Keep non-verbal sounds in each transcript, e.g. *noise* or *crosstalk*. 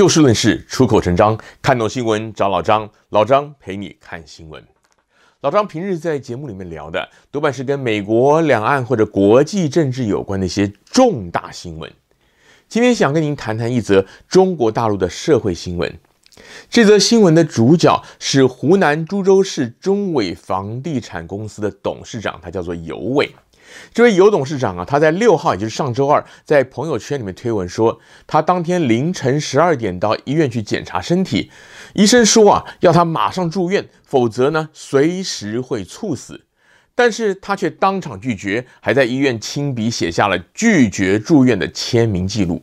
就事论事，出口成章，看懂新闻找老张，老张陪你看新闻。老张平日在节目里面聊的多半是跟美国两岸或者国际政治有关的一些重大新闻。今天想跟您谈谈一则中国大陆的社会新闻。这则新闻的主角是湖南株洲市中伟房地产公司的董事长，他叫做尤伟。这位尤董事长啊，他在六号，也就是上周二，在朋友圈里面推文说，他当天凌晨十二点到医院去检查身体，医生说啊，要他马上住院，否则呢，随时会猝死。但是他却当场拒绝，还在医院亲笔写下了拒绝住院的签名记录。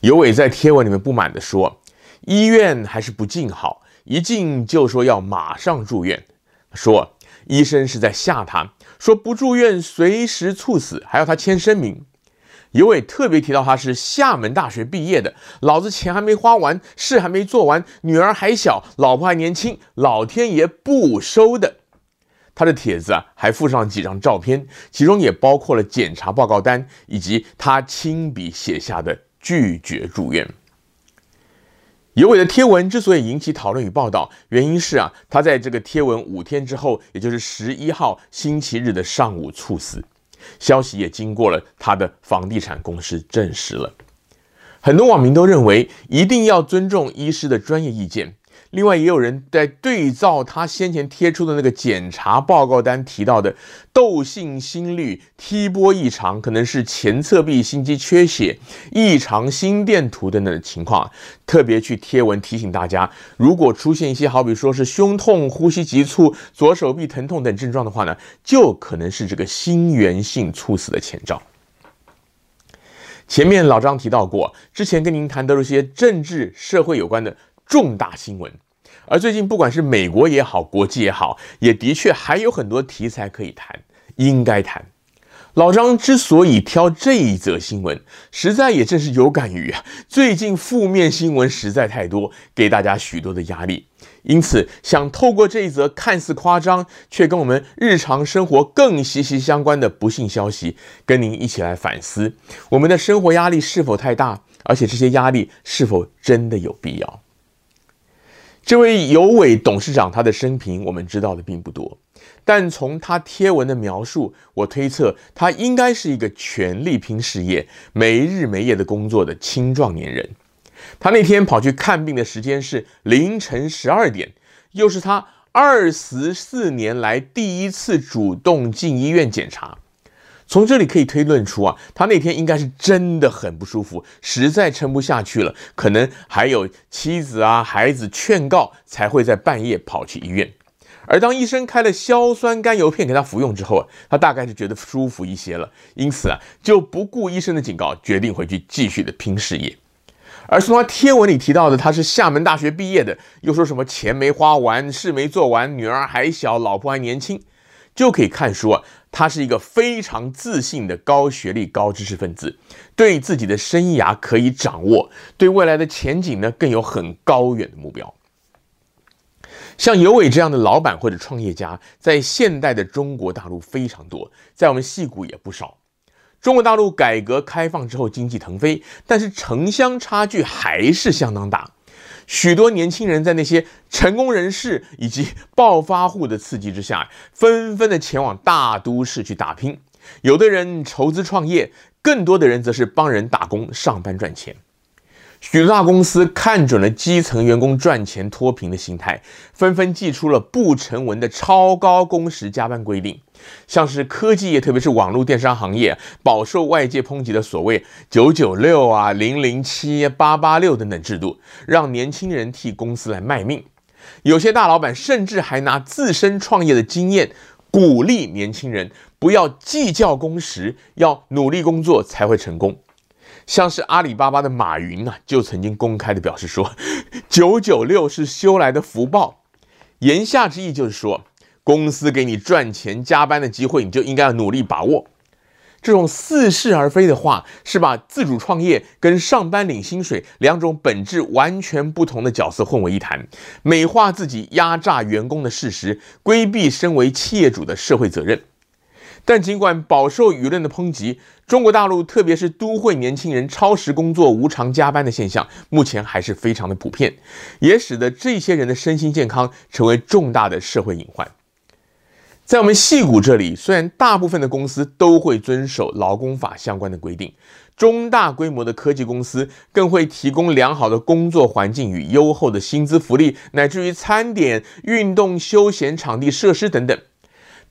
尤伟在贴文里面不满地说，医院还是不进好，一进就说要马上住院，说医生是在吓他。说不住院随时猝死，还要他签声明。尤伟特别提到他是厦门大学毕业的，老子钱还没花完，事还没做完，女儿还小，老婆还年轻，老天爷不收的。他的帖子啊，还附上几张照片，其中也包括了检查报告单以及他亲笔写下的拒绝住院。尤伟的贴文之所以引起讨论与报道，原因是啊，他在这个贴文五天之后，也就是十一号星期日的上午猝死，消息也经过了他的房地产公司证实了。很多网民都认为，一定要尊重医师的专业意见。另外，也有人在对照他先前贴出的那个检查报告单提到的窦性心律 T 波异常，可能是前侧壁心肌缺血、异常心电图等等的情况，特别去贴文提醒大家，如果出现一些好比说是胸痛、呼吸急促、左手臂疼痛等症状的话呢，就可能是这个心源性猝死的前兆。前面老张提到过，之前跟您谈的这些政治社会有关的。重大新闻，而最近不管是美国也好，国际也好，也的确还有很多题材可以谈，应该谈。老张之所以挑这一则新闻，实在也正是有感于啊，最近负面新闻实在太多，给大家许多的压力，因此想透过这一则看似夸张，却跟我们日常生活更息息相关的不幸消息，跟您一起来反思，我们的生活压力是否太大，而且这些压力是否真的有必要？这位尤伟董事长，他的生平我们知道的并不多，但从他贴文的描述，我推测他应该是一个全力拼事业、没日没夜的工作的青壮年人。他那天跑去看病的时间是凌晨十二点，又是他二十四年来第一次主动进医院检查。从这里可以推论出啊，他那天应该是真的很不舒服，实在撑不下去了，可能还有妻子啊、孩子劝告，才会在半夜跑去医院。而当医生开了硝酸甘油片给他服用之后啊，他大概是觉得舒服一些了，因此啊，就不顾医生的警告，决定回去继续的拼事业。而从他贴文里提到的，他是厦门大学毕业的，又说什么钱没花完，事没做完，女儿还小，老婆还年轻。就可以看出啊，他是一个非常自信的高学历、高知识分子，对自己的生涯可以掌握，对未来的前景呢更有很高远的目标。像尤伟这样的老板或者创业家，在现代的中国大陆非常多，在我们戏谷也不少。中国大陆改革开放之后，经济腾飞，但是城乡差距还是相当大。许多年轻人在那些成功人士以及暴发户的刺激之下，纷纷的前往大都市去打拼。有的人筹资创业，更多的人则是帮人打工上班赚钱。许多大公司看准了基层员工赚钱脱贫的心态，纷纷祭出了不成文的超高工时加班规定。像是科技业，特别是网络电商行业，饱受外界抨击的所谓“九九六”啊、“零零七”、“八八六”等等制度，让年轻人替公司来卖命。有些大老板甚至还拿自身创业的经验，鼓励年轻人不要计较工时，要努力工作才会成功。像是阿里巴巴的马云啊，就曾经公开的表示说：“ *laughs* 九九六是修来的福报。”言下之意就是说，公司给你赚钱加班的机会，你就应该要努力把握。这种似是而非的话，是把自主创业跟上班领薪水两种本质完全不同的角色混为一谈，美化自己压榨员工的事实，规避身为企业主的社会责任。但尽管饱受舆论的抨击，中国大陆特别是都会年轻人超时工作、无偿加班的现象，目前还是非常的普遍，也使得这些人的身心健康成为重大的社会隐患。在我们矽谷这里，虽然大部分的公司都会遵守劳工法相关的规定，中大规模的科技公司更会提供良好的工作环境与优厚的薪资福利，乃至于餐点、运动休闲场地设施等等。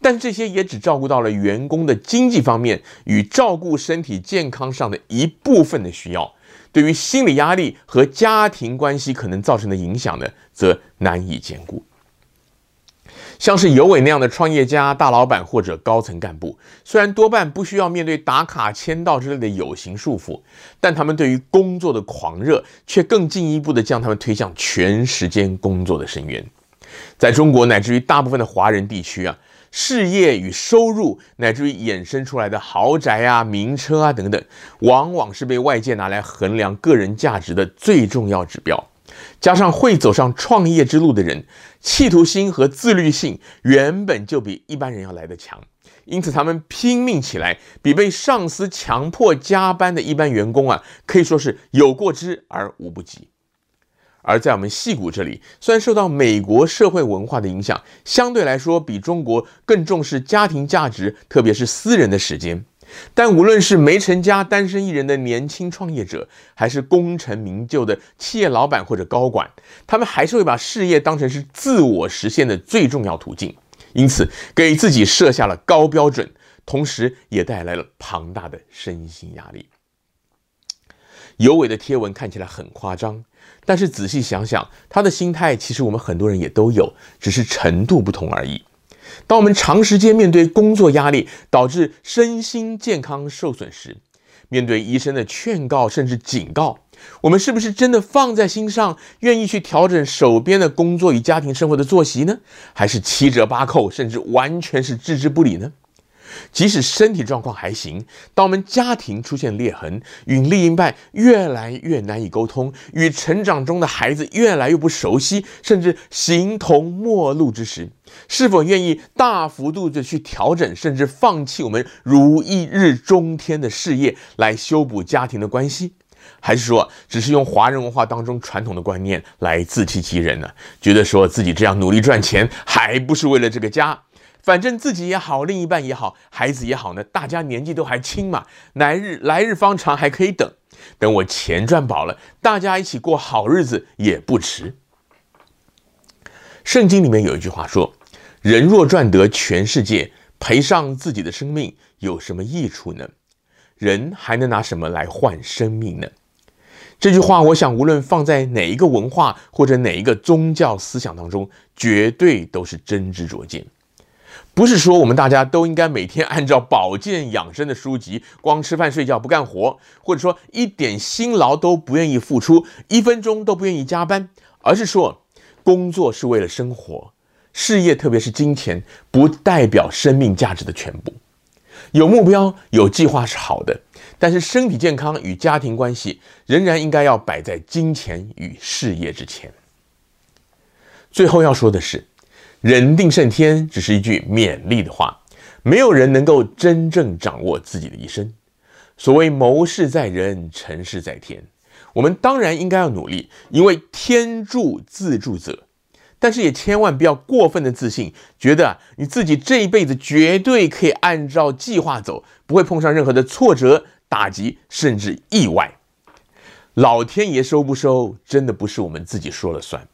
但这些也只照顾到了员工的经济方面与照顾身体健康上的一部分的需要，对于心理压力和家庭关系可能造成的影响呢，则难以兼顾。像是尤伟那样的创业家、大老板或者高层干部，虽然多半不需要面对打卡、签到之类的有形束缚，但他们对于工作的狂热，却更进一步地将他们推向全时间工作的深渊。在中国乃至于大部分的华人地区啊，事业与收入乃至于衍生出来的豪宅啊、名车啊等等，往往是被外界拿来衡量个人价值的最重要指标。加上会走上创业之路的人，企图心和自律性原本就比一般人要来得强，因此他们拼命起来，比被上司强迫加班的一般员工啊，可以说是有过之而无不及。而在我们矽谷这里，虽然受到美国社会文化的影响，相对来说比中国更重视家庭价值，特别是私人的时间。但无论是没成家、单身一人的年轻创业者，还是功成名就的企业老板或者高管，他们还是会把事业当成是自我实现的最重要途径，因此给自己设下了高标准，同时也带来了庞大的身心压力。尤伟的贴文看起来很夸张，但是仔细想想，他的心态其实我们很多人也都有，只是程度不同而已。当我们长时间面对工作压力，导致身心健康受损时，面对医生的劝告甚至警告，我们是不是真的放在心上，愿意去调整手边的工作与家庭生活的作息呢？还是七折八扣，甚至完全是置之不理呢？即使身体状况还行，当我们家庭出现裂痕，与另一半越来越难以沟通，与成长中的孩子越来越不熟悉，甚至形同陌路之时，是否愿意大幅度的去调整，甚至放弃我们如一日中天的事业来修补家庭的关系？还是说，只是用华人文化当中传统的观念来自欺欺人呢？觉得说自己这样努力赚钱，还不是为了这个家？反正自己也好，另一半也好，孩子也好呢，大家年纪都还轻嘛，来日来日方长，还可以等。等我钱赚饱了，大家一起过好日子也不迟。圣经里面有一句话说：“人若赚得全世界，赔上自己的生命，有什么益处呢？人还能拿什么来换生命呢？”这句话，我想无论放在哪一个文化或者哪一个宗教思想当中，绝对都是真知灼见。不是说我们大家都应该每天按照保健养生的书籍，光吃饭睡觉不干活，或者说一点辛劳都不愿意付出，一分钟都不愿意加班，而是说工作是为了生活，事业特别是金钱不代表生命价值的全部。有目标有计划是好的，但是身体健康与家庭关系仍然应该要摆在金钱与事业之前。最后要说的是。人定胜天只是一句勉励的话，没有人能够真正掌握自己的一生。所谓谋事在人，成事在天。我们当然应该要努力，因为天助自助者。但是也千万不要过分的自信，觉得你自己这一辈子绝对可以按照计划走，不会碰上任何的挫折、打击，甚至意外。老天爷收不收，真的不是我们自己说了算。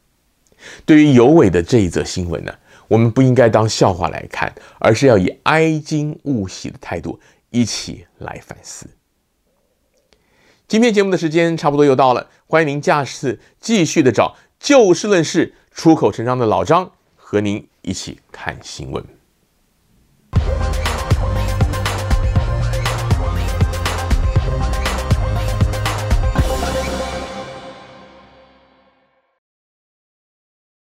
对于尤伟的这一则新闻呢，我们不应该当笑话来看，而是要以哀今勿喜的态度一起来反思。今天节目的时间差不多又到了，欢迎您下次继续的找就事论事、出口成章的老张和您一起看新闻。